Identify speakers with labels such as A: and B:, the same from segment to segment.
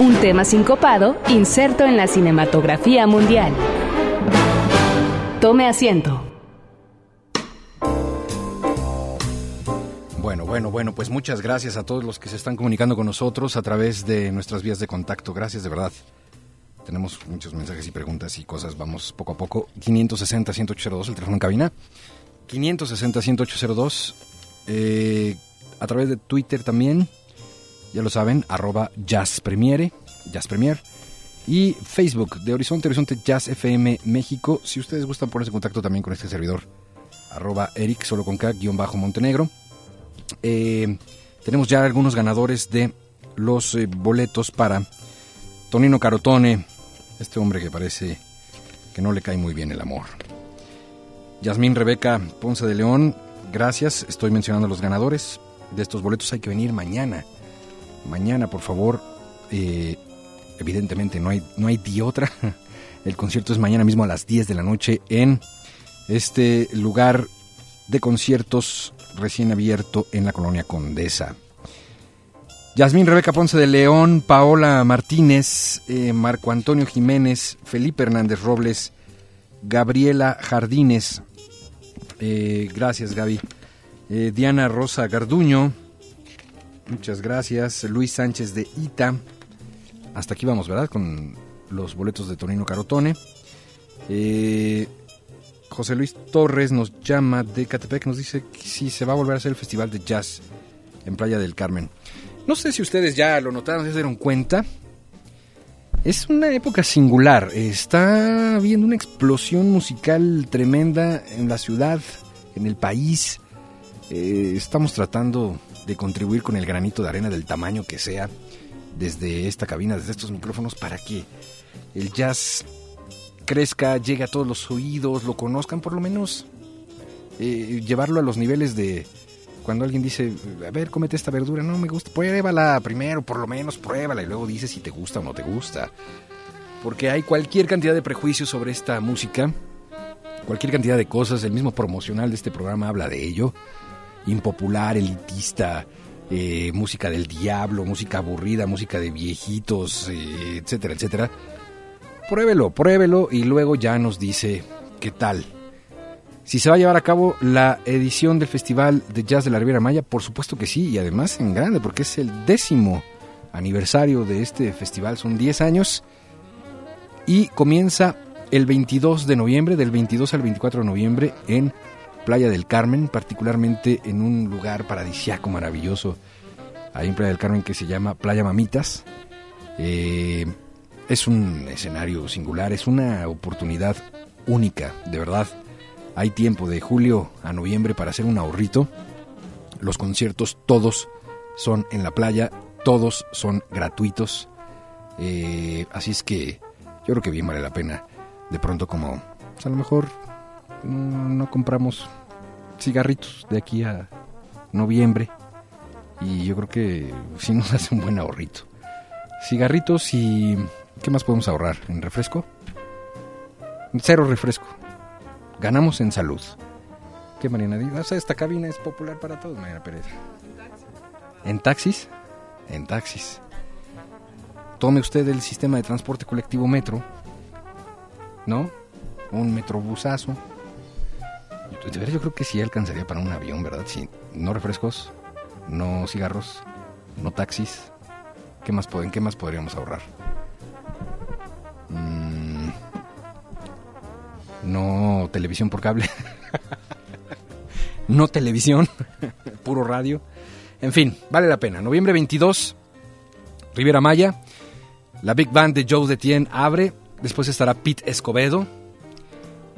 A: un tema sincopado inserto en la cinematografía mundial. Tome asiento.
B: Bueno, bueno, bueno, pues muchas gracias a todos los que se están comunicando con nosotros a través de nuestras vías de contacto. Gracias de verdad. Tenemos muchos mensajes y preguntas y cosas. Vamos poco a poco. 560-1802, el teléfono en cabina. 560-1802. Eh, a través de Twitter también ya lo saben, arroba Jazz Premiere, Jazz Premier. Y Facebook de Horizonte, Horizonte Jazz FM México. Si ustedes gustan ponerse en contacto también con este servidor, arroba Eric, solo con K, guion bajo Montenegro. Eh, tenemos ya algunos ganadores de los eh, boletos para Tonino Carotone, este hombre que parece que no le cae muy bien el amor. Yasmín Rebeca Ponce de León, gracias. Estoy mencionando a los ganadores de estos boletos. Hay que venir mañana mañana, por favor. Eh, evidentemente no hay, no hay di otra. El concierto es mañana mismo a las 10 de la noche en este lugar de conciertos recién abierto en la colonia Condesa. Yasmín Rebeca Ponce de León, Paola Martínez, eh, Marco Antonio Jiménez, Felipe Hernández Robles, Gabriela Jardines, eh, gracias Gaby, Diana Rosa Garduño, Muchas gracias. Luis Sánchez de Ita. Hasta aquí vamos, ¿verdad? Con los boletos de Tonino Carotone. Eh, José Luis Torres nos llama de Catepec, nos dice que sí se va a volver a hacer el festival de jazz en Playa del Carmen. No sé si ustedes ya lo notaron, se dieron cuenta. Es una época singular. Está habiendo una explosión musical tremenda en la ciudad, en el país. Eh, estamos tratando contribuir con el granito de arena del tamaño que sea desde esta cabina, desde estos micrófonos, para que el jazz crezca, llegue a todos los oídos, lo conozcan, por lo menos eh, llevarlo a los niveles de cuando alguien dice, a ver, cómete esta verdura, no me gusta, pruébala primero, por lo menos pruébala y luego dice si te gusta o no te gusta. Porque hay cualquier cantidad de prejuicios sobre esta música, cualquier cantidad de cosas, el mismo promocional de este programa habla de ello impopular, elitista, eh, música del diablo, música aburrida, música de viejitos, eh, etcétera, etcétera. Pruébelo, pruébelo y luego ya nos dice qué tal. Si se va a llevar a cabo la edición del Festival de Jazz de la Riviera Maya, por supuesto que sí, y además en grande, porque es el décimo aniversario de este festival, son 10 años, y comienza el 22 de noviembre, del 22 al 24 de noviembre en Playa del Carmen, particularmente en un lugar paradisiaco maravilloso, ahí en Playa del Carmen que se llama Playa Mamitas. Eh, es un escenario singular, es una oportunidad única, de verdad. Hay tiempo de julio a noviembre para hacer un ahorrito. Los conciertos todos son en la playa, todos son gratuitos. Eh, así es que yo creo que bien vale la pena. De pronto como, pues, a lo mejor no, compramos cigarritos de aquí a noviembre. Y yo creo que sí nos hace un buen ahorrito. Cigarritos y... ¿Qué más podemos ahorrar? ¿En refresco? Cero refresco. Ganamos en salud. ¿Qué, Mariana? O sea, esta cabina es popular para todos, Mariana Pérez. ¿En taxis? En taxis. Tome usted el sistema de transporte colectivo metro. ¿No? Un metrobusazo yo creo que sí alcanzaría para un avión, ¿verdad? Sí, no refrescos, no cigarros, no taxis. ¿Qué más, qué más podríamos ahorrar? Mm, no televisión por cable. no televisión, puro radio. En fin, vale la pena. Noviembre 22, Riviera Maya. La Big Band de Joe Detien abre. Después estará Pete Escobedo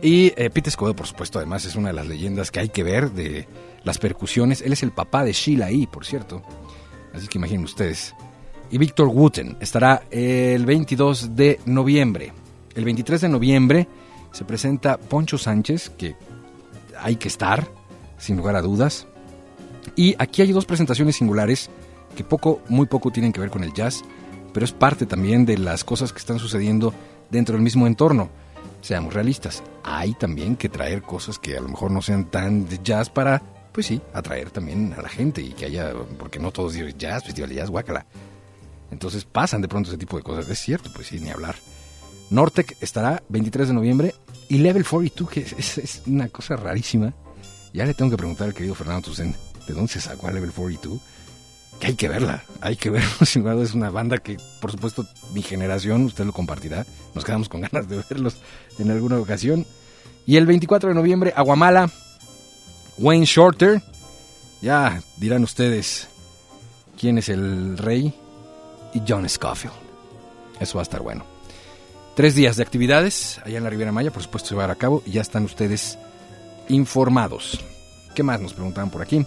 B: y eh, Pete Escobedo, por supuesto, además es una de las leyendas que hay que ver de las percusiones. Él es el papá de Sheila E., por cierto. Así que imaginen ustedes. Y Víctor Wooten estará el 22 de noviembre. El 23 de noviembre se presenta Poncho Sánchez, que hay que estar, sin lugar a dudas. Y aquí hay dos presentaciones singulares que poco, muy poco tienen que ver con el jazz, pero es parte también de las cosas que están sucediendo dentro del mismo entorno. Seamos realistas, hay también que traer cosas que a lo mejor no sean tan de jazz para, pues sí, atraer también a la gente y que haya, porque no todos dicen jazz, festival de jazz, guácala. Entonces pasan de pronto ese tipo de cosas, es cierto, pues sí, ni hablar. Nortec estará 23 de noviembre y Level 42, que es, es una cosa rarísima. Ya le tengo que preguntar al querido Fernando Tucen, ¿de dónde se sacó a Level 42? Que hay que verla, hay que verla. Sin embargo, es una banda que, por supuesto, mi generación, usted lo compartirá. Nos quedamos con ganas de verlos en alguna ocasión. Y el 24 de noviembre, Aguamala, Wayne Shorter. Ya dirán ustedes quién es el rey. Y John Scofield. Eso va a estar bueno. Tres días de actividades allá en la Riviera Maya, por supuesto, se va a llevar a cabo y ya están ustedes informados. ¿Qué más nos preguntaban por aquí?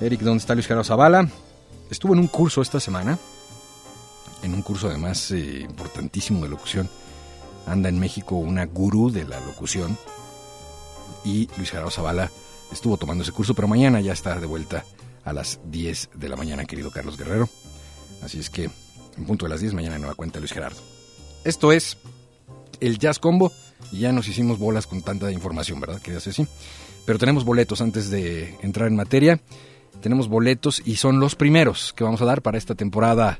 B: Eric, ¿dónde está Luis Gerardo Zavala? Estuvo en un curso esta semana, en un curso además eh, importantísimo de locución. Anda en México una gurú de la locución y Luis Gerardo Zavala estuvo tomando ese curso, pero mañana ya está de vuelta a las 10 de la mañana, querido Carlos Guerrero. Así es que en punto de las 10 mañana nueva cuenta Luis Gerardo. Esto es el Jazz Combo. Y ya nos hicimos bolas con tanta información, ¿verdad? Quería decir así. Pero tenemos boletos antes de entrar en materia. Tenemos boletos y son los primeros que vamos a dar para esta temporada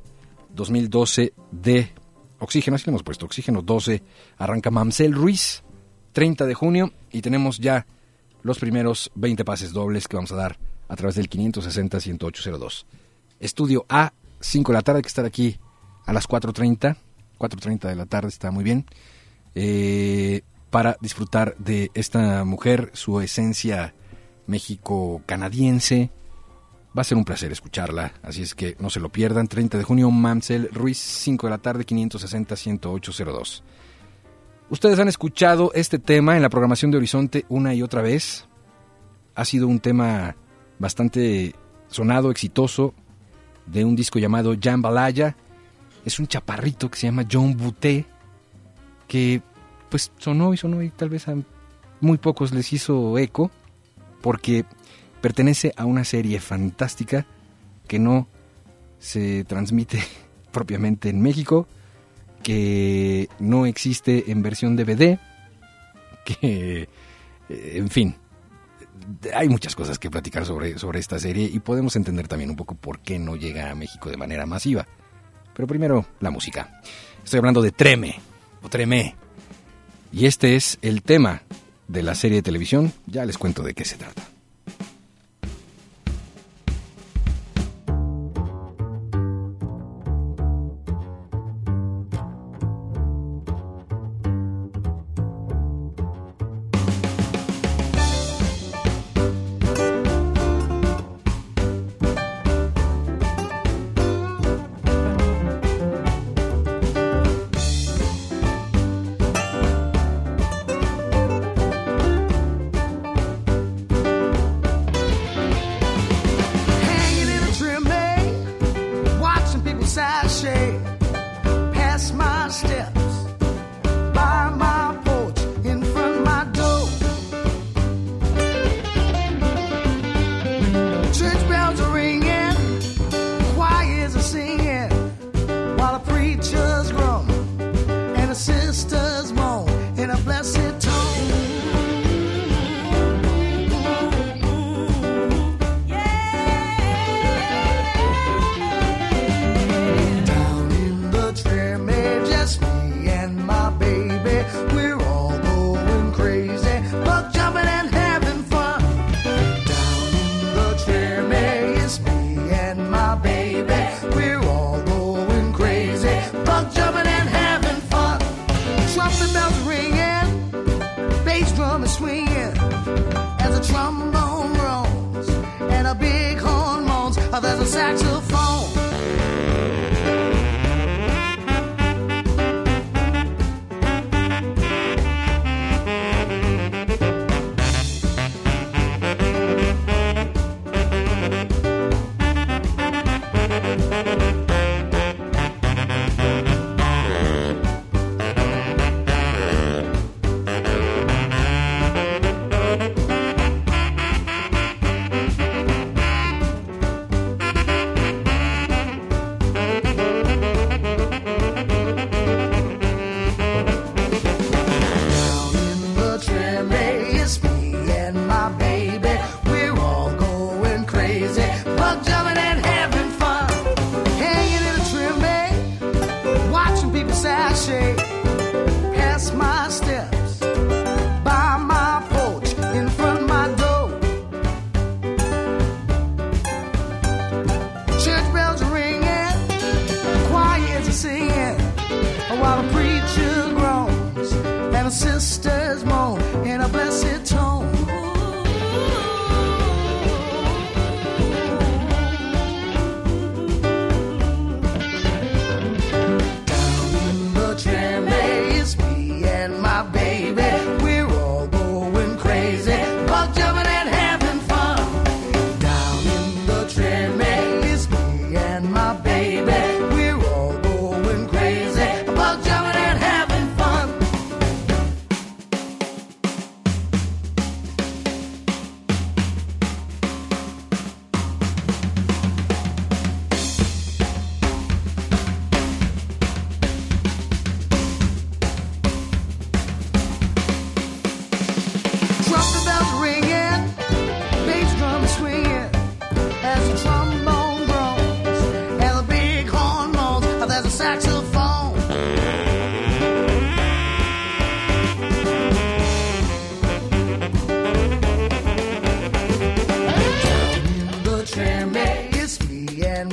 B: 2012 de Oxígeno. Así le hemos puesto Oxígeno 12. Arranca Mamsel Ruiz, 30 de junio. Y tenemos ya los primeros 20 pases dobles que vamos a dar a través del 560-10802. Estudio A, 5 de la tarde, que estar aquí a las 4.30. 4.30 de la tarde está muy bien. Eh, para disfrutar de esta mujer, su esencia México-canadiense. Va a ser un placer escucharla, así es que no se lo pierdan. 30 de junio, Mamsel Ruiz, 5 de la tarde, 560-10802. Ustedes han escuchado este tema en la programación de Horizonte una y otra vez. Ha sido un tema bastante sonado, exitoso, de un disco llamado Jambalaya. Es un chaparrito que se llama John Boutet, que pues sonó y sonó y tal vez a muy pocos les hizo eco, porque pertenece a una serie fantástica que no se transmite propiamente en México, que no existe en versión DVD, que, en fin, hay muchas cosas que platicar sobre, sobre esta serie y podemos entender también un poco por qué no llega a México de manera masiva. Pero primero, la música. Estoy hablando de Treme, o Tremé. Y este es el tema de la serie de televisión. Ya les cuento de qué se trata.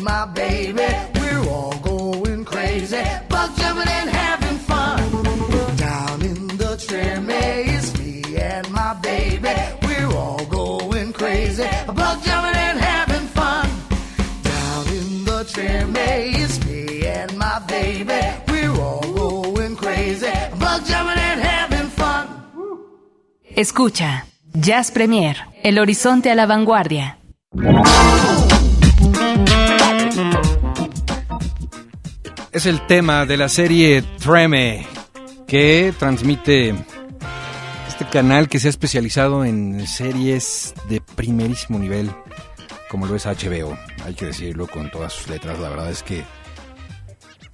C: We're all going crazy, bug jumping and having fun. Down in the tramway, it's me and my baby. We're all going crazy, bug jumping and having fun. Down in the me and my baby. We're all going crazy.
A: Escucha, Jazz Premier, el horizonte a la vanguardia.
B: Es el tema de la serie Treme que transmite este canal que se ha especializado en series de primerísimo nivel, como lo es HBO. Hay que decirlo con todas sus letras. La verdad es que,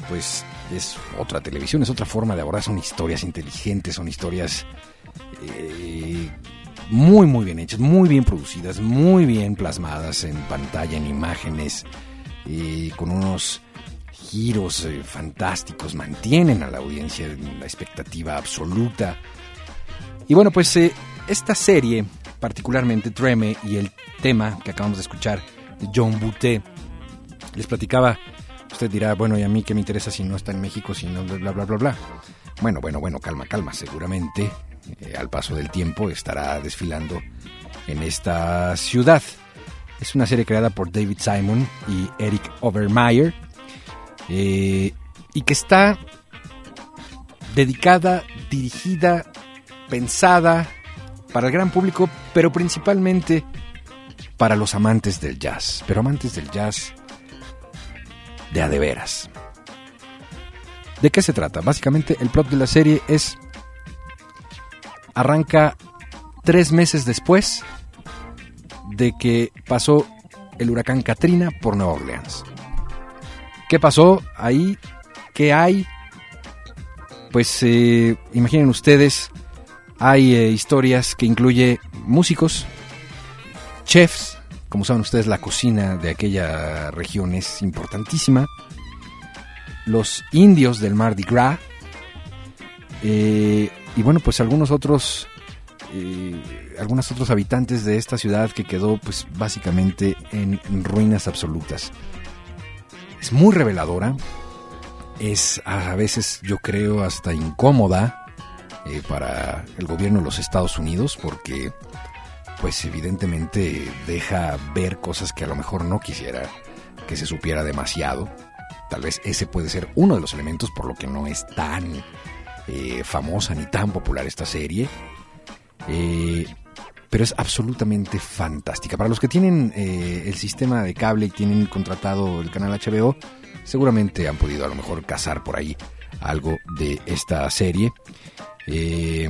B: pues, es otra televisión, es otra forma de abordar. Son historias inteligentes, son historias eh, muy, muy bien hechas, muy bien producidas, muy bien plasmadas en pantalla, en imágenes, eh, con unos giros eh, fantásticos, mantienen a la audiencia en la expectativa absoluta. Y bueno, pues eh, esta serie, particularmente Treme y el tema que acabamos de escuchar de John Boutet, les platicaba, usted dirá, bueno, ¿y a mí qué me interesa si no está en México, si no, bla, bla, bla, bla? Bueno, bueno, bueno, calma, calma, seguramente eh, al paso del tiempo estará desfilando en esta ciudad. Es una serie creada por David Simon y Eric Overmeyer eh, y que está dedicada, dirigida, pensada para el gran público, pero principalmente para los amantes del jazz, pero amantes del jazz de a de veras. ¿De qué se trata? Básicamente el plot de la serie es arranca tres meses después de que pasó el huracán Katrina por Nueva Orleans. ¿Qué pasó ahí? ¿Qué hay? Pues eh, imaginen ustedes, hay eh, historias que incluye músicos, chefs, como saben ustedes la cocina de aquella región es importantísima, los indios del Mardi Gras, eh, y bueno, pues algunos otros, eh, algunos otros habitantes de esta ciudad que quedó pues básicamente en ruinas absolutas. Es muy reveladora, es a veces yo creo hasta incómoda eh, para el gobierno de los Estados Unidos porque pues evidentemente deja ver cosas que a lo mejor no quisiera que se supiera demasiado. Tal vez ese puede ser uno de los elementos por lo que no es tan eh, famosa ni tan popular esta serie. Eh, pero es absolutamente fantástica. Para los que tienen eh, el sistema de cable y tienen contratado el canal HBO, seguramente han podido a lo mejor cazar por ahí algo de esta serie. Eh,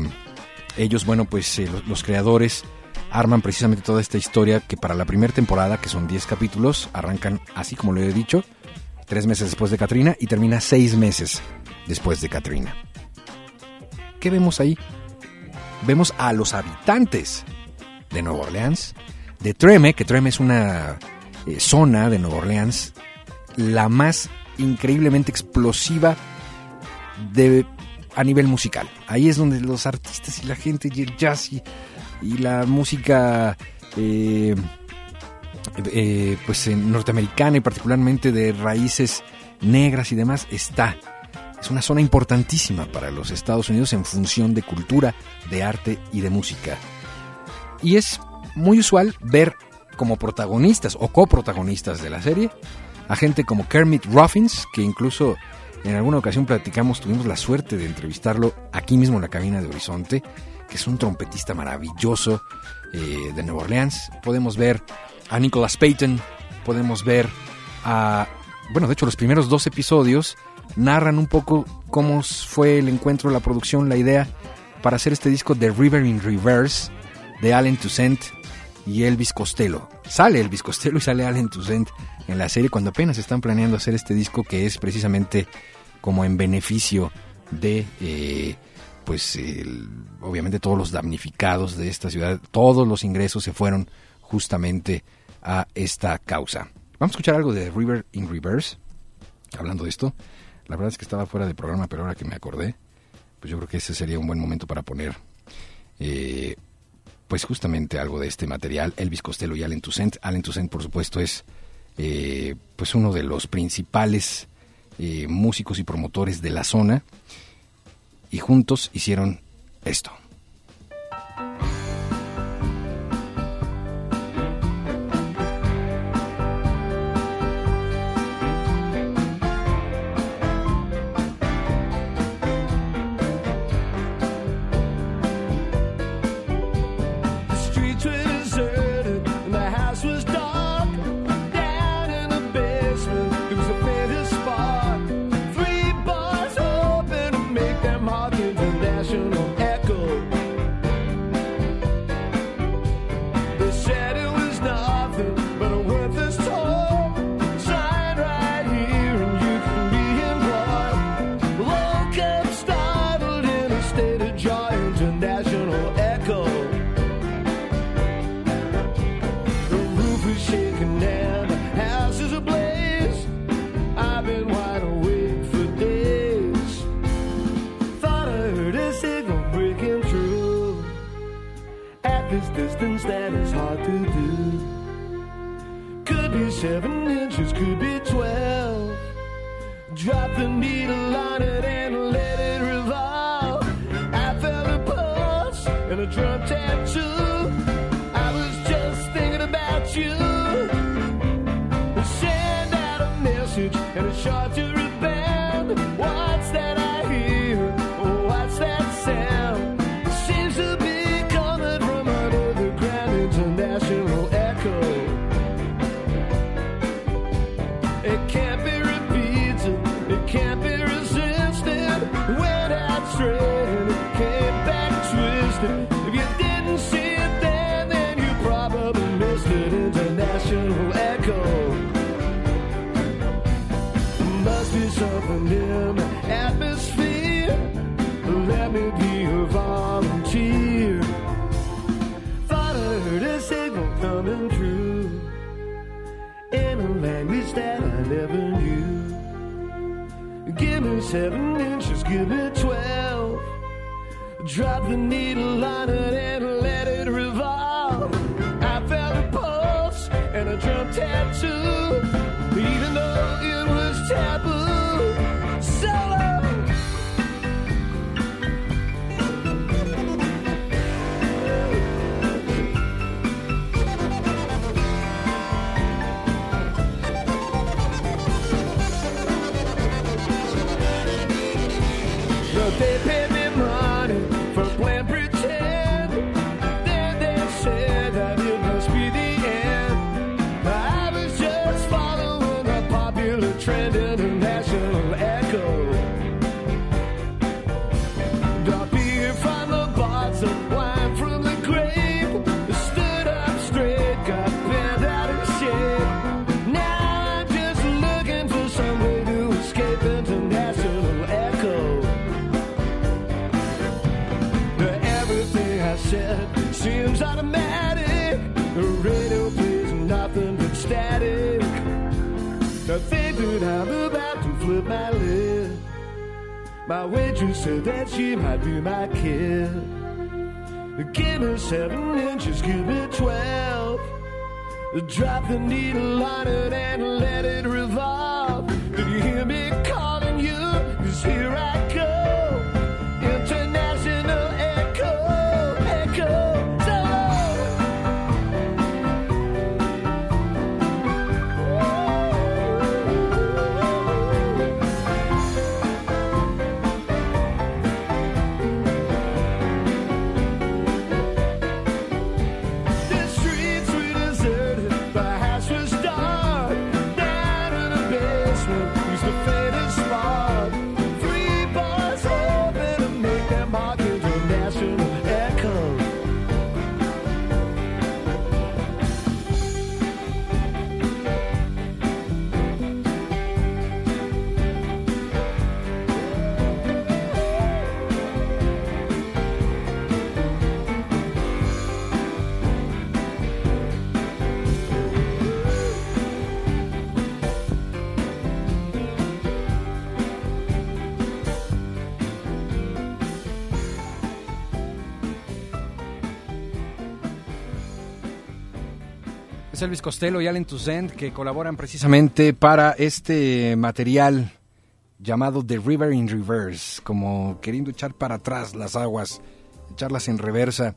B: ellos, bueno, pues eh, los, los creadores arman precisamente toda esta historia que para la primera temporada, que son 10 capítulos, arrancan así como lo he dicho, tres meses después de Katrina y termina seis meses después de Katrina. ¿Qué vemos ahí? Vemos a los habitantes de Nueva Orleans, de Treme, que Treme es una eh, zona de Nueva Orleans, la más increíblemente explosiva de, a nivel musical. Ahí es donde los artistas y la gente y el jazz y, la música eh, eh, pues norteamericana y particularmente de raíces negras y demás está. es una zona importantísima para los Estados Unidos en función de cultura, de arte y de música. Y es muy usual ver como protagonistas o coprotagonistas de la serie a gente como Kermit Ruffins, que incluso en alguna ocasión platicamos, tuvimos la suerte de entrevistarlo aquí mismo en la cabina de Horizonte, que es un trompetista maravilloso eh, de Nueva Orleans. Podemos ver a Nicholas Payton, podemos ver a... Bueno, de hecho los primeros dos episodios narran un poco cómo fue el encuentro, la producción, la idea para hacer este disco de River in Reverse de Allen Toussaint y Elvis Costello. Sale Elvis Costello y sale Allen Toussaint en la serie cuando apenas están planeando hacer este disco que es precisamente como en beneficio de, eh, pues, obviamente todos los damnificados de esta ciudad, todos los ingresos se fueron justamente a esta causa. Vamos a escuchar algo de River in Reverse, hablando de esto. La verdad es que estaba fuera de programa, pero ahora que me acordé, pues yo creo que ese sería un buen momento para poner, eh, pues justamente algo de este material, Elvis Costello y Allen Toussaint. Allen Toussaint, por supuesto, es eh, pues uno de los principales eh, músicos y promotores de la zona, y juntos hicieron esto.
D: Message and seven inches, give me twelve. Drop the needle on it and let it revolve. I felt a pulse and a drum tattoo, Think that I'm about to flip my lid. My waitress said that she might be my kid. Give me seven inches, give me twelve. Drop the needle on it and let it revolve.
B: Elvis Costello y Allen Toussaint que colaboran precisamente para este material llamado The River in Reverse, como queriendo echar para atrás las aguas, echarlas en reversa.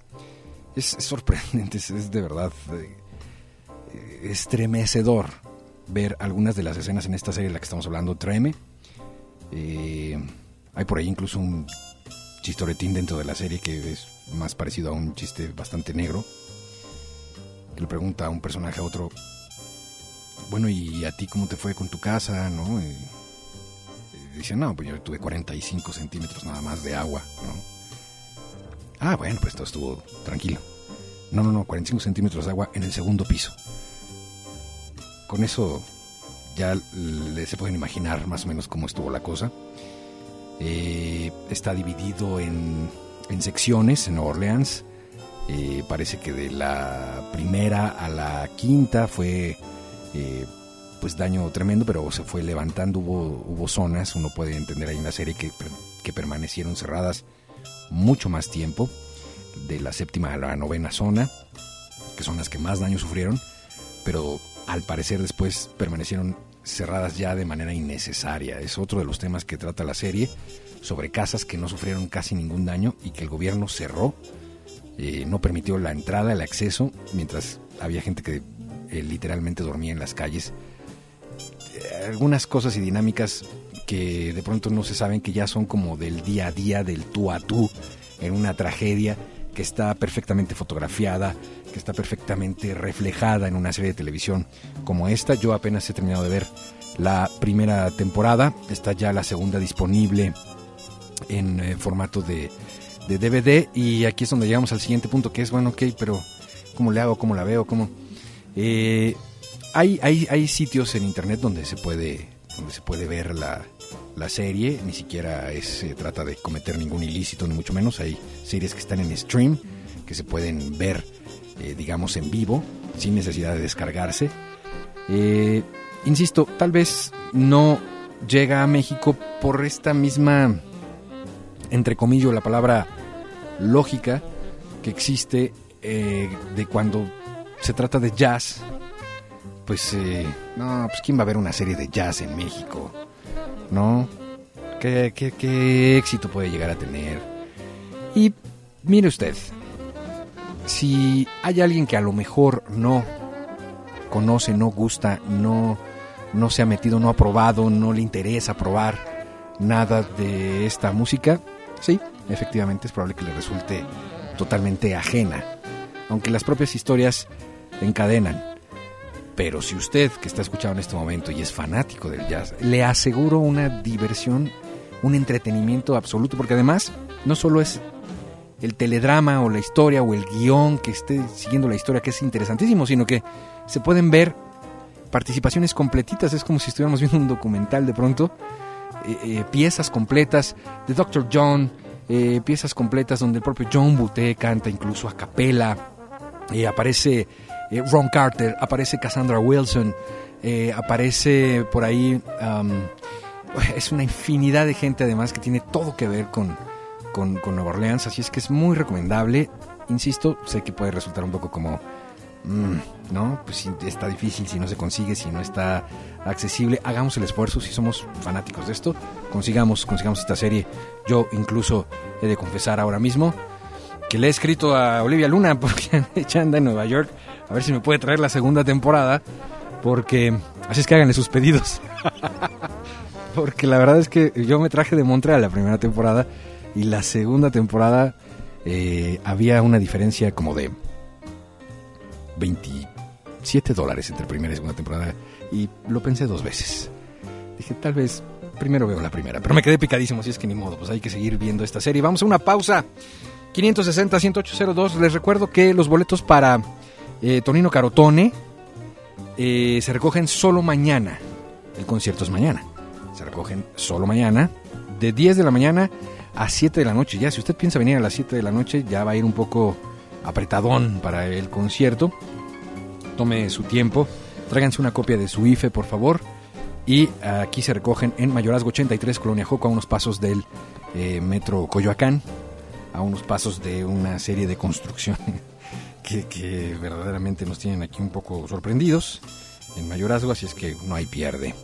B: Es, sorprendente, es, es de verdad eh, estremecedor ver algunas de las escenas en esta serie de la que estamos hablando, Treme. Eh, hay por ahí incluso un chistoretín dentro de la serie que es más parecido a un chiste bastante negro. Le pregunta a un personaje a otro, bueno, ¿y a ti cómo te fue con tu casa? ¿No? Y, dice, no, pues yo tuve 45 centímetros nada más de agua, ¿no? Ah, bueno, pues todo estuvo tranquilo. No, no, no, 45 centímetros de agua en el segundo piso. Con eso ya se pueden imaginar más o menos cómo estuvo la cosa. Eh, está dividido en, en secciones en Nueva Orleans. Eh, parece que de la primera a la quinta fue eh, pues daño tremendo, pero se fue levantando. Hubo, hubo zonas, uno puede entender ahí en la serie que, que permanecieron cerradas mucho más tiempo. De la séptima a la novena zona, que son las que más daño sufrieron, pero al parecer después permanecieron cerradas ya de manera innecesaria. Es otro de los temas que trata la serie sobre casas que no sufrieron casi ningún daño y que el gobierno cerró, eh, no permitió la entrada, el acceso, mientras había gente que eh, literalmente dormía en las calles. Eh, algunas cosas y dinámicas que de pronto no se saben que ya son como del día a día, del tú a tú, en una tragedia que está perfectamente fotografiada, que está perfectamente reflejada en una serie de televisión como esta. Yo apenas he terminado de ver la primera temporada, está ya la segunda disponible en formato de, de DVD y aquí es donde llegamos al siguiente punto que es, bueno, ok, pero ¿cómo le hago? ¿Cómo la veo? ¿Cómo? Eh, hay, hay, hay sitios en internet donde se puede, donde se puede ver la, la serie, ni siquiera se trata de cometer ningún ilícito, ni mucho menos. Hay series que están en stream, que se pueden ver, eh, digamos, en vivo, sin necesidad de descargarse. Eh, insisto, tal vez no llega a México por esta misma, entre comillas, la palabra lógica que existe eh, de cuando se trata de jazz. Pues, eh, no, pues ¿quién va a ver una serie de jazz en México? ¿No? ¿Qué, qué, qué éxito puede llegar a tener? Y mire usted, si hay alguien que a lo mejor no conoce, no gusta, no, no se ha metido, no ha probado, no le interesa probar nada de esta música, sí, efectivamente es probable que le resulte totalmente ajena, aunque las propias historias encadenan. Pero si usted que está escuchando en este momento y es fanático del jazz, le aseguro una diversión, un entretenimiento absoluto, porque además no solo es el teledrama o la historia o el guion que esté siguiendo la historia, que es interesantísimo, sino que se pueden ver participaciones completitas, es como si estuviéramos viendo un documental de pronto, eh, eh, piezas completas de Dr. John, eh, piezas completas donde el propio John Butte canta incluso a capela, eh, aparece eh, Ron Carter, aparece Cassandra Wilson, eh, aparece por ahí, es una infinidad de gente además que tiene todo que ver con, con, con Nueva Orleans, así es que es muy recomendable, insisto, sé que puede resultar un poco como... mm, ¿No? Pues está difícil, si no se consigue, si no está accesible, hagamos el esfuerzo, si somos fanáticos de esto, consigamos, consigamos esta serie. Yo incluso he de confesar ahora mismo que le he escrito a Olivia Luna porque ella anda en Nueva York a ver si me puede traer la segunda temporada porque así es que háganle sus pedidos porque la verdad es que yo me traje de Montreal la primera temporada y la segunda temporada eh, había una diferencia como de 27 dólares entre primera y segunda temporada y lo pensé dos veces dije tal vez primero veo la primera pero me quedé picadísimo así es que ni modo pues hay que seguir viendo esta serie vamos a una pausa 560-1802. Les recuerdo que los boletos para eh, Tonino Carotone eh, se recogen solo mañana. El concierto es mañana. Se recogen solo mañana, de 10 de la mañana a 7 de la noche. Ya, si usted piensa venir a las 7 de la noche, ya va a ir un poco apretadón para el concierto. Tome su tiempo. Tráiganse una copia de su IFE, por favor. Y aquí se recogen en Mayorazgo 83, Colonia Joco, a unos pasos del eh, metro Coyoacán a unos pasos de una serie de construcciones que, que verdaderamente nos tienen aquí un poco sorprendidos en mayorazgo, así es que no hay pierde.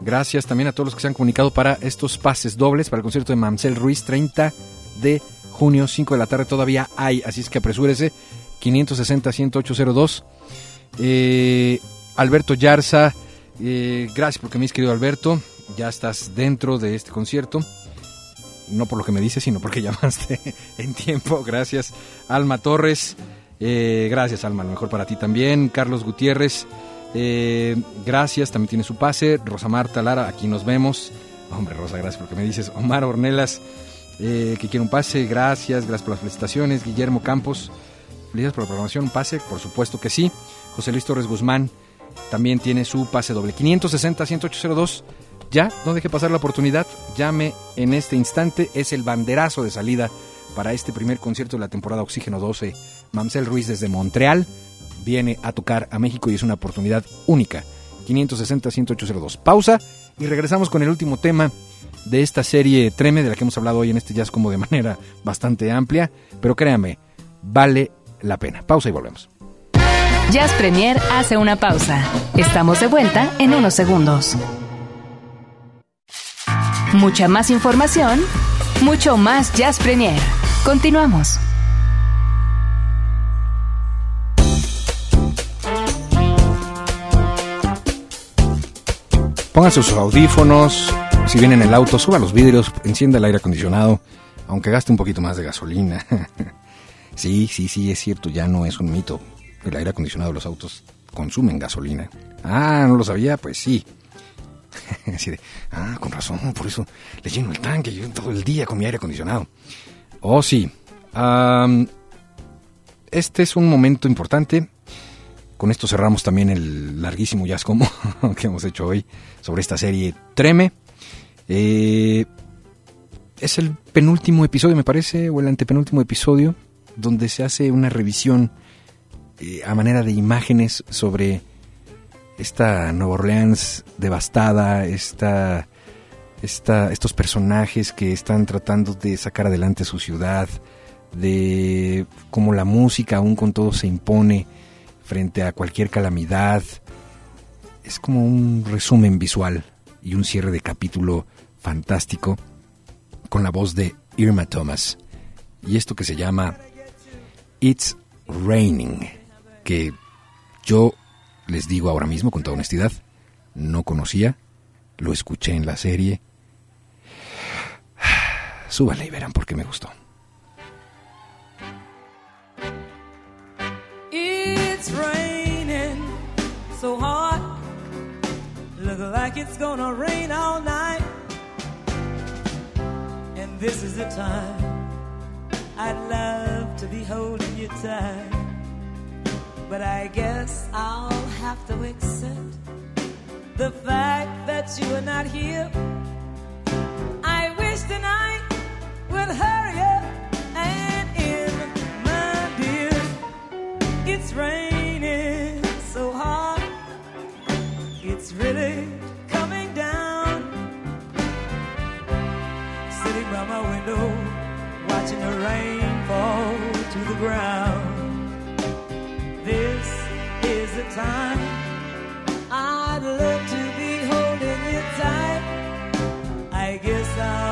B: Gracias también a todos los que se han comunicado para estos pases dobles para el concierto de Mamsel Ruiz, 30 de junio, 5 de la tarde, todavía hay, así es que apresúrese, 560-10802. Eh, Alberto Yarza, eh, gracias porque me has querido Alberto, ya estás dentro de este concierto. No por lo que me dices, sino porque llamaste en tiempo. Gracias. Alma Torres, eh, gracias Alma, lo mejor para ti también. Carlos Gutiérrez, eh, gracias, también tiene su pase. Rosa Marta Lara, aquí nos vemos. Hombre, Rosa, gracias porque me dices. Omar Ornelas, eh, que quiere un pase, gracias, gracias por las felicitaciones. Guillermo Campos, felicidades por la programación, un pase, por supuesto que sí. José Luis Torres Guzmán también tiene su pase doble. 560-10802. Ya, no deje pasar la oportunidad. Llame en este instante. Es el banderazo de salida para este primer concierto de la temporada Oxígeno 12. Mamsel Ruiz desde Montreal viene a tocar a México y es una oportunidad única. 560-10802. Pausa y regresamos con el último tema de esta serie Treme de la que hemos hablado hoy en este jazz como de manera bastante amplia. Pero créame, vale la pena. Pausa y volvemos.
A: Jazz Premier hace una pausa. Estamos de vuelta en unos segundos. Mucha más información, mucho más Jazz Premier. Continuamos.
B: Pónganse sus audífonos, si viene en el auto, suba los vidrios, encienda el aire acondicionado, aunque gaste un poquito más de gasolina. sí, sí, sí, es cierto, ya no es un mito. El aire acondicionado de los autos consumen gasolina. Ah, ¿no lo sabía? Pues sí. Así de, ah, con razón, por eso le lleno el tanque yo todo el día con mi aire acondicionado. Oh, sí. Este es un momento importante. Con esto cerramos también el larguísimo jazz como que hemos hecho hoy sobre esta serie Treme. Eh, es el penúltimo episodio, me parece, o el antepenúltimo episodio, donde se hace una revisión eh, a manera de imágenes sobre esta Nueva Orleans devastada, esta, esta, estos personajes que están tratando de sacar adelante su ciudad, de cómo la música aún con todo se impone frente a cualquier calamidad. Es como un resumen visual y un cierre de capítulo fantástico con la voz de Irma Thomas. Y esto que se llama It's Raining, que yo les digo ahora mismo con toda honestidad, no conocía, lo escuché en la serie. Súbale y verán por qué me gustó.
E: It's raining so. Look like it's gonna rain all night. This is the time I'd love to be holding you tight. But I guess I'll have to accept the fact that you are not here. I wish the night would hurry up and end, my dear. It's raining my window, watching the rain fall to the ground. This is the time I'd love to be holding you tight. I guess I'll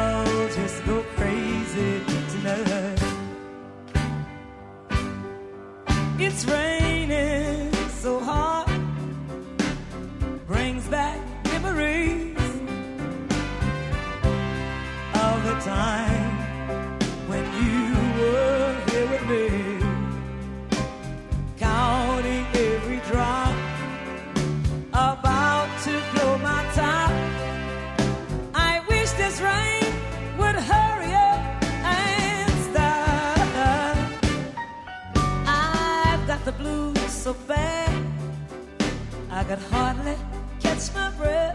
E: could hardly catch my breath.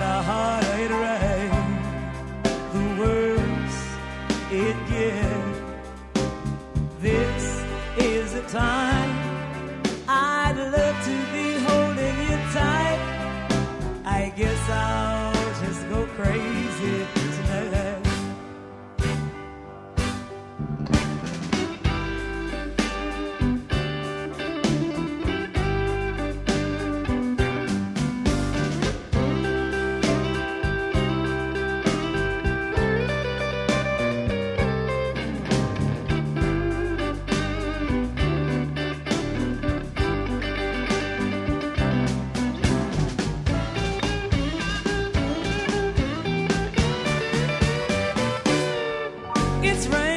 E: The harder it rains, the worse it gets. This is the time It's raining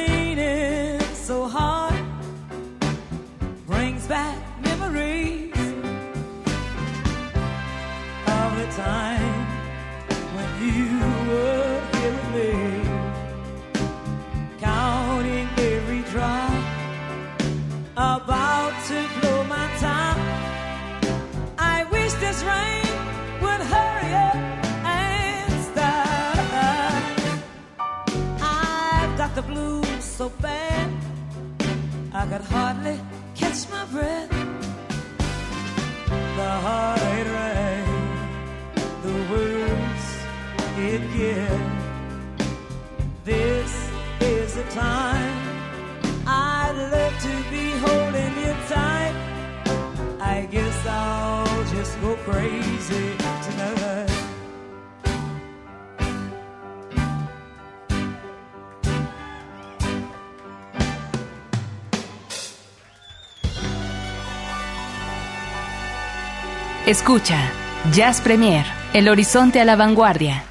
A: Escucha, Jazz Premier, el horizonte a la vanguardia.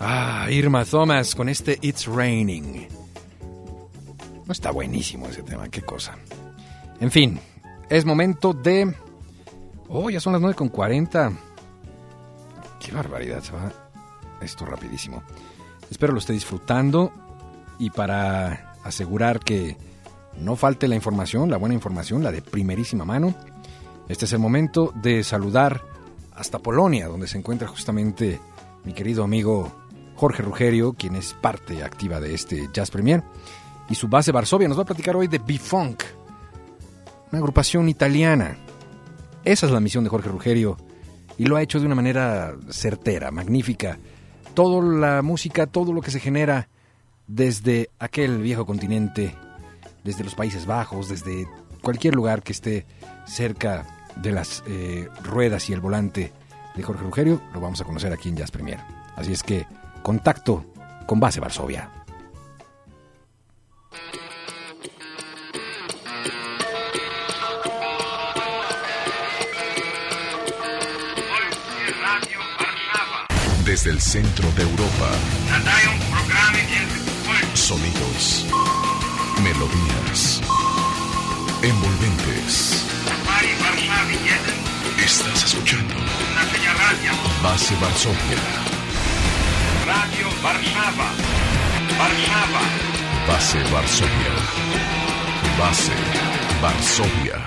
B: Ah, Irma Thomas con este It's Raining. No está buenísimo ese tema, qué cosa. En fin, es momento de... Oh, ya son las 9.40. Qué barbaridad, se va esto rapidísimo. Espero lo esté disfrutando y para asegurar que no falte la información, la buena información, la de primerísima mano, este es el momento de saludar hasta Polonia, donde se encuentra justamente mi querido amigo Jorge Rugerio, quien es parte activa de este Jazz Premier, y su base Varsovia. Nos va a platicar hoy de B-Funk, una agrupación italiana. Esa es la misión de Jorge Rugerio y lo ha hecho de una manera certera, magnífica. Toda la música, todo lo que se genera desde aquel viejo continente, desde los Países Bajos, desde cualquier lugar que esté cerca de las eh, ruedas y el volante de Jorge Rugerio, lo vamos a conocer aquí en Jazz Premier. Así es que contacto con Base Varsovia.
F: Desde el centro de Europa, sonidos, melodías, envolventes.
G: Fali Warszawy 1,
F: Estás escuchando. Base Varsovia,
G: Radio Warszawa. Warszawa.
F: Base Varsovia, Base Varsovia.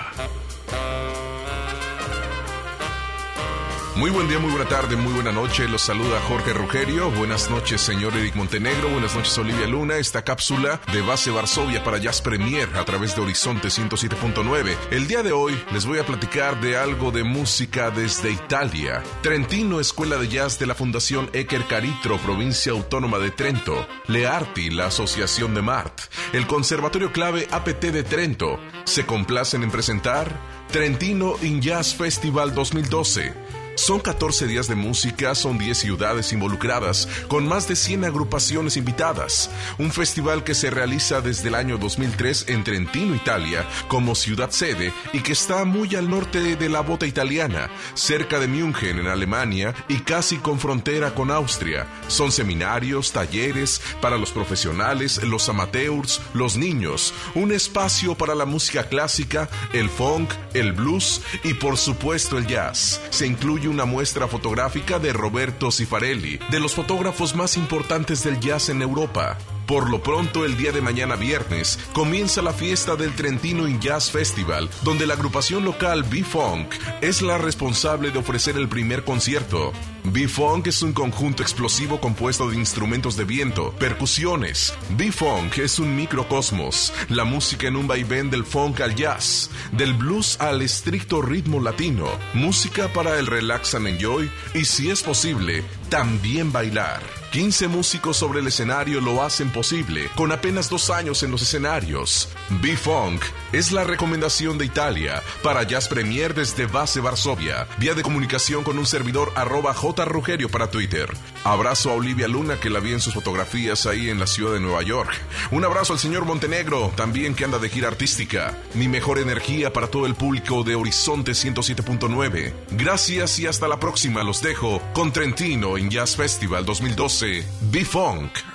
F: Muy buen día, muy buena tarde, muy buena noche. Los saluda Jorge Rugerio. Buenas noches, señor Eric Montenegro. Buenas noches, Olivia Luna. Esta cápsula de base Varsovia para Jazz Premier a través de Horizonte 107.9. El día de hoy les voy a platicar de algo de música desde Italia. Trentino, Escuela de Jazz de la Fundación Eker Caritro, Provincia Autónoma de Trento. Learti, la Asociación de Mart. El Conservatorio Clave APT de Trento. Se complacen en presentar Trentino In Jazz Festival 2012. Son 14 días de música, son 10 ciudades involucradas, con más de 100 agrupaciones invitadas. Un festival que se realiza desde el año 2003 en Trentino, Italia, como ciudad sede y que está muy al norte de la bota italiana, cerca de München en Alemania y casi con frontera con Austria. Son seminarios, talleres para los profesionales, los amateurs, los niños, un espacio para la música clásica, el funk, el blues y por supuesto el jazz. Se incluye una muestra fotográfica de Roberto Cifarelli, de los fotógrafos más importantes del jazz en Europa. Por lo pronto, el día de mañana viernes, comienza la fiesta del Trentino In Jazz Festival, donde la agrupación local B-Funk es la responsable de ofrecer el primer concierto. B-Funk es un conjunto explosivo compuesto de instrumentos de viento, percusiones. B-Funk es un microcosmos, la música en un vaivén del funk al jazz, del blues al estricto ritmo latino, música para el relax and enjoy y, si es posible, también bailar. 15 músicos sobre el escenario lo hacen posible, con apenas dos años en los escenarios. B-Funk es la recomendación de Italia para Jazz Premier desde Base Varsovia, vía de comunicación con un servidor arroba J. Rugerio para Twitter. Abrazo a Olivia Luna, que la vi en sus fotografías ahí en la ciudad de Nueva York. Un abrazo al señor Montenegro, también que anda de gira artística. Mi mejor energía para todo el público de Horizonte 107.9. Gracias y hasta la próxima. Los dejo con Trentino en Jazz Festival 2012. B-Funk.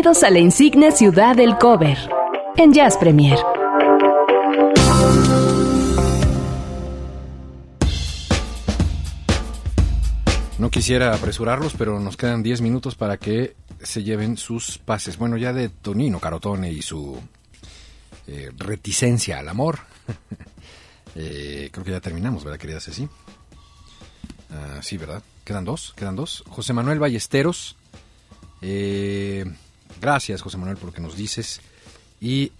A: Bienvenidos a la insigne ciudad del cover en Jazz Premier.
B: No quisiera apresurarlos, pero nos quedan 10 minutos para que se lleven sus pases. Bueno, ya de Tonino Carotone y su eh, reticencia al amor. Eh, creo que ya terminamos, ¿verdad, querida Ceci? Ah, sí, ¿verdad? ¿Quedan dos? ¿Quedan dos? José Manuel Ballesteros. eh, Gracias, José Manuel, por lo que nos dices. Y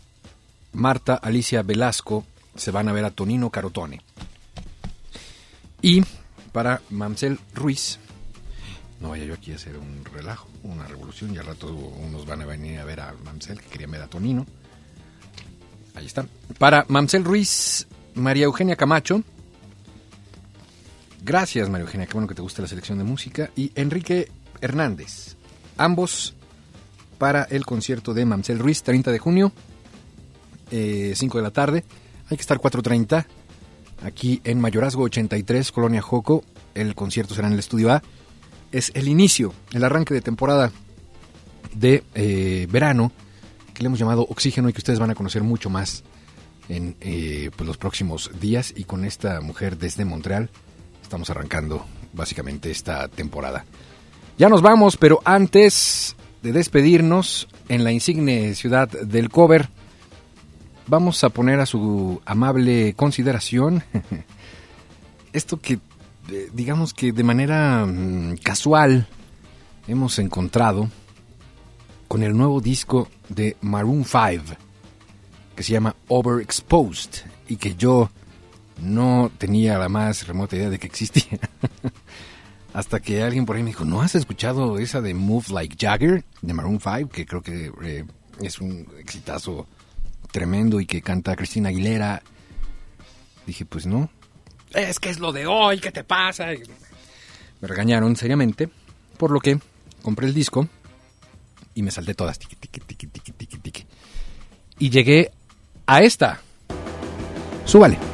B: Marta Alicia Velasco se van a ver a Tonino Carotone. Y para Mamsel Ruiz, no vaya yo aquí a hacer un relajo, una revolución, y al rato unos van a venir a ver a Mamsel, que quería ver a Tonino. Ahí está. Para Mamsel Ruiz, María Eugenia Camacho. Gracias, María Eugenia, qué bueno que te gusta la selección de música. Y Enrique Hernández. Ambos para el concierto de Mamsel Ruiz, 30 de junio, eh, 5 de la tarde. Hay que estar 4.30 aquí en Mayorazgo 83, Colonia Joco. El concierto será en el estudio A. Es el inicio, el arranque de temporada de eh, verano que le hemos llamado Oxígeno y que ustedes van a conocer mucho más en eh, pues, los próximos días. Y con esta mujer desde Montreal estamos arrancando básicamente esta temporada. Ya nos vamos, pero antes de despedirnos en la insigne ciudad del cover, vamos a poner a su amable consideración esto que eh, digamos que de manera mm, casual hemos encontrado con el nuevo disco de Maroon 5 que se llama Overexposed y que yo no tenía la más remota idea de que existía. Hasta que alguien por ahí me dijo, ¿no has escuchado esa de Move Like Jagger de Maroon 5? Que creo que eh, es un exitazo tremendo y que canta Cristina Aguilera. Dije, pues no. Es que es lo de hoy, ¿qué te pasa? Me regañaron seriamente, por lo que compré el disco y me salté todas. Tiqui, tiqui, tiqui, tiqui, tiqui, tiqui. Y llegué a esta. Súbale.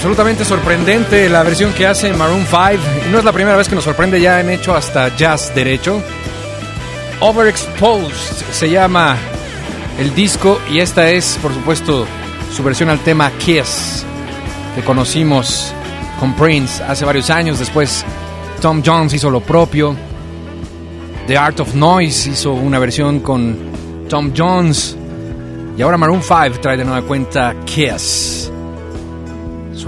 B: Absolutamente sorprendente la versión que hace Maroon 5. Y no es la primera vez que nos sorprende, ya han hecho hasta jazz derecho. Overexposed se llama el disco y esta es, por supuesto, su versión al tema Kiss, que conocimos con Prince hace varios años. Después Tom Jones hizo lo propio. The Art of Noise hizo una versión con Tom Jones. Y ahora Maroon 5 trae de nueva cuenta Kiss.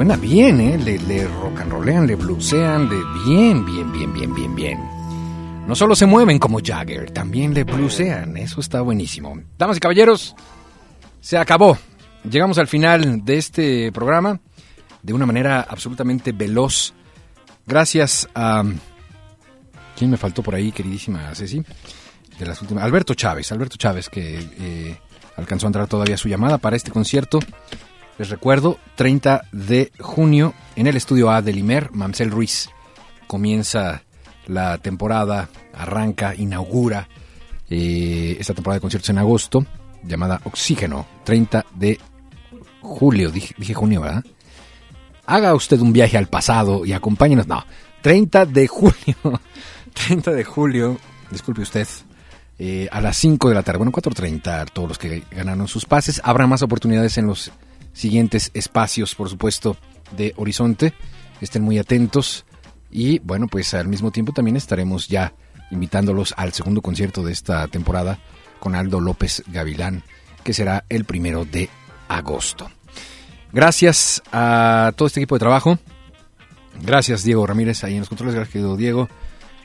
B: Suena bien, ¿eh? Le, le rock and rollean, le bluesean, le bien, bien, bien, bien, bien, bien. No solo se mueven como Jagger, también le bluesean. Eso está buenísimo. Damas y caballeros, se acabó. Llegamos al final de este programa de una manera absolutamente veloz. Gracias a... ¿Quién me faltó por ahí, queridísima Ceci? De las últimas... Alberto Chávez, Alberto Chávez, que eh, alcanzó a entrar todavía su llamada para este concierto. Les recuerdo, 30 de junio en el estudio A de Limer, Mamsel Ruiz. Comienza la temporada, arranca, inaugura eh, esta temporada de conciertos en agosto, llamada Oxígeno, 30 de julio, dije, junio, ¿verdad? Haga usted un viaje al pasado y acompáñenos. No, 30 de julio, 30 de julio, disculpe usted, eh, a las 5 de la tarde, bueno, 4.30, todos los que ganaron sus pases. Habrá más oportunidades en los siguientes espacios, por supuesto, de Horizonte. Estén muy atentos. Y bueno, pues al mismo tiempo también estaremos ya invitándolos al segundo concierto de esta temporada con Aldo López Gavilán, que será el primero de agosto. Gracias a todo este equipo de trabajo. Gracias Diego Ramírez ahí en los controles. Gracias Diego.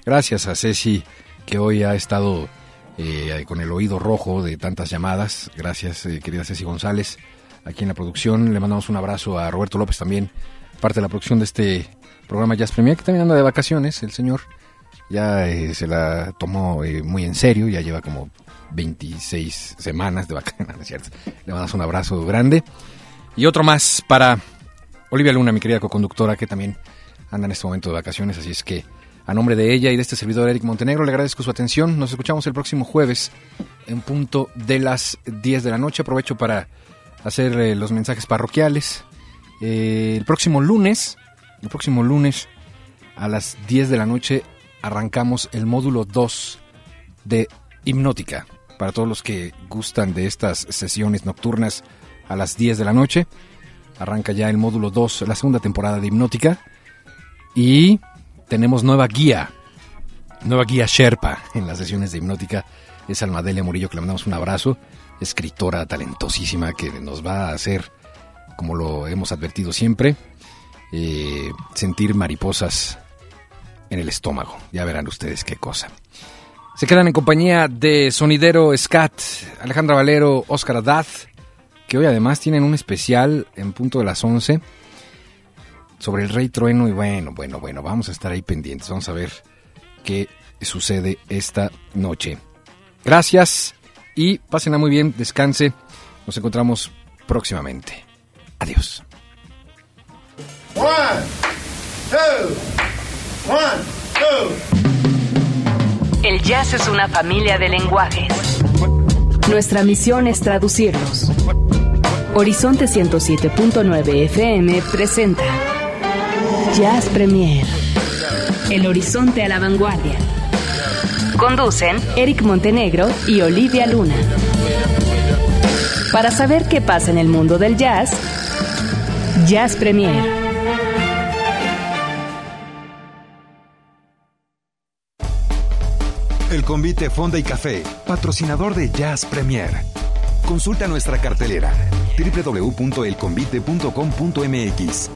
B: Gracias a Ceci que hoy ha estado eh, con el oído rojo de tantas llamadas. Gracias eh, querida Ceci González aquí en la producción. Le mandamos un abrazo a Roberto López también, parte de la producción de este programa Jazz Premier, que también anda de vacaciones, el señor. Ya eh, se la tomó eh, muy en serio, ya lleva como 26 semanas de vacaciones, ¿no es cierto? Le mandamos un abrazo grande. Y otro más para Olivia Luna, mi querida coconductora, que también anda en este momento de vacaciones, así es que a nombre de ella y de este servidor Eric Montenegro le agradezco su atención. Nos escuchamos el próximo jueves en punto de las 10 de la noche. Aprovecho para hacer eh, los mensajes parroquiales. Eh, el próximo lunes, el próximo lunes a las 10 de la noche arrancamos el módulo 2 de Hipnótica. Para todos los que gustan de estas sesiones nocturnas a las 10 de la noche, arranca ya el módulo 2, la segunda temporada de Hipnótica. Y tenemos nueva guía, nueva guía Sherpa en las sesiones de Hipnótica. Es Almadelia Murillo, que le mandamos un abrazo escritora talentosísima que nos va a hacer, como lo hemos advertido siempre, eh, sentir mariposas en el estómago. Ya verán ustedes qué cosa. Se quedan en compañía de Sonidero Scat, Alejandra Valero, Oscar Adad, que hoy además tienen un especial en punto de las 11 sobre el Rey Trueno y bueno, bueno, bueno, vamos a estar ahí pendientes, vamos a ver qué sucede esta noche. Gracias y pásenla muy bien, descanse. Nos encontramos próximamente. Adiós.
D: One, two, one, two.
A: El jazz es una familia de lenguajes. Nuestra misión es traducirlos. Horizonte 107.9 FM presenta Jazz Premier. El horizonte a la vanguardia. Conducen Eric Montenegro y Olivia Luna. Para saber qué pasa en el mundo del jazz, Jazz Premier.
H: El convite Fonda y Café, patrocinador de Jazz Premier. Consulta nuestra cartelera www.elconvite.com.mx.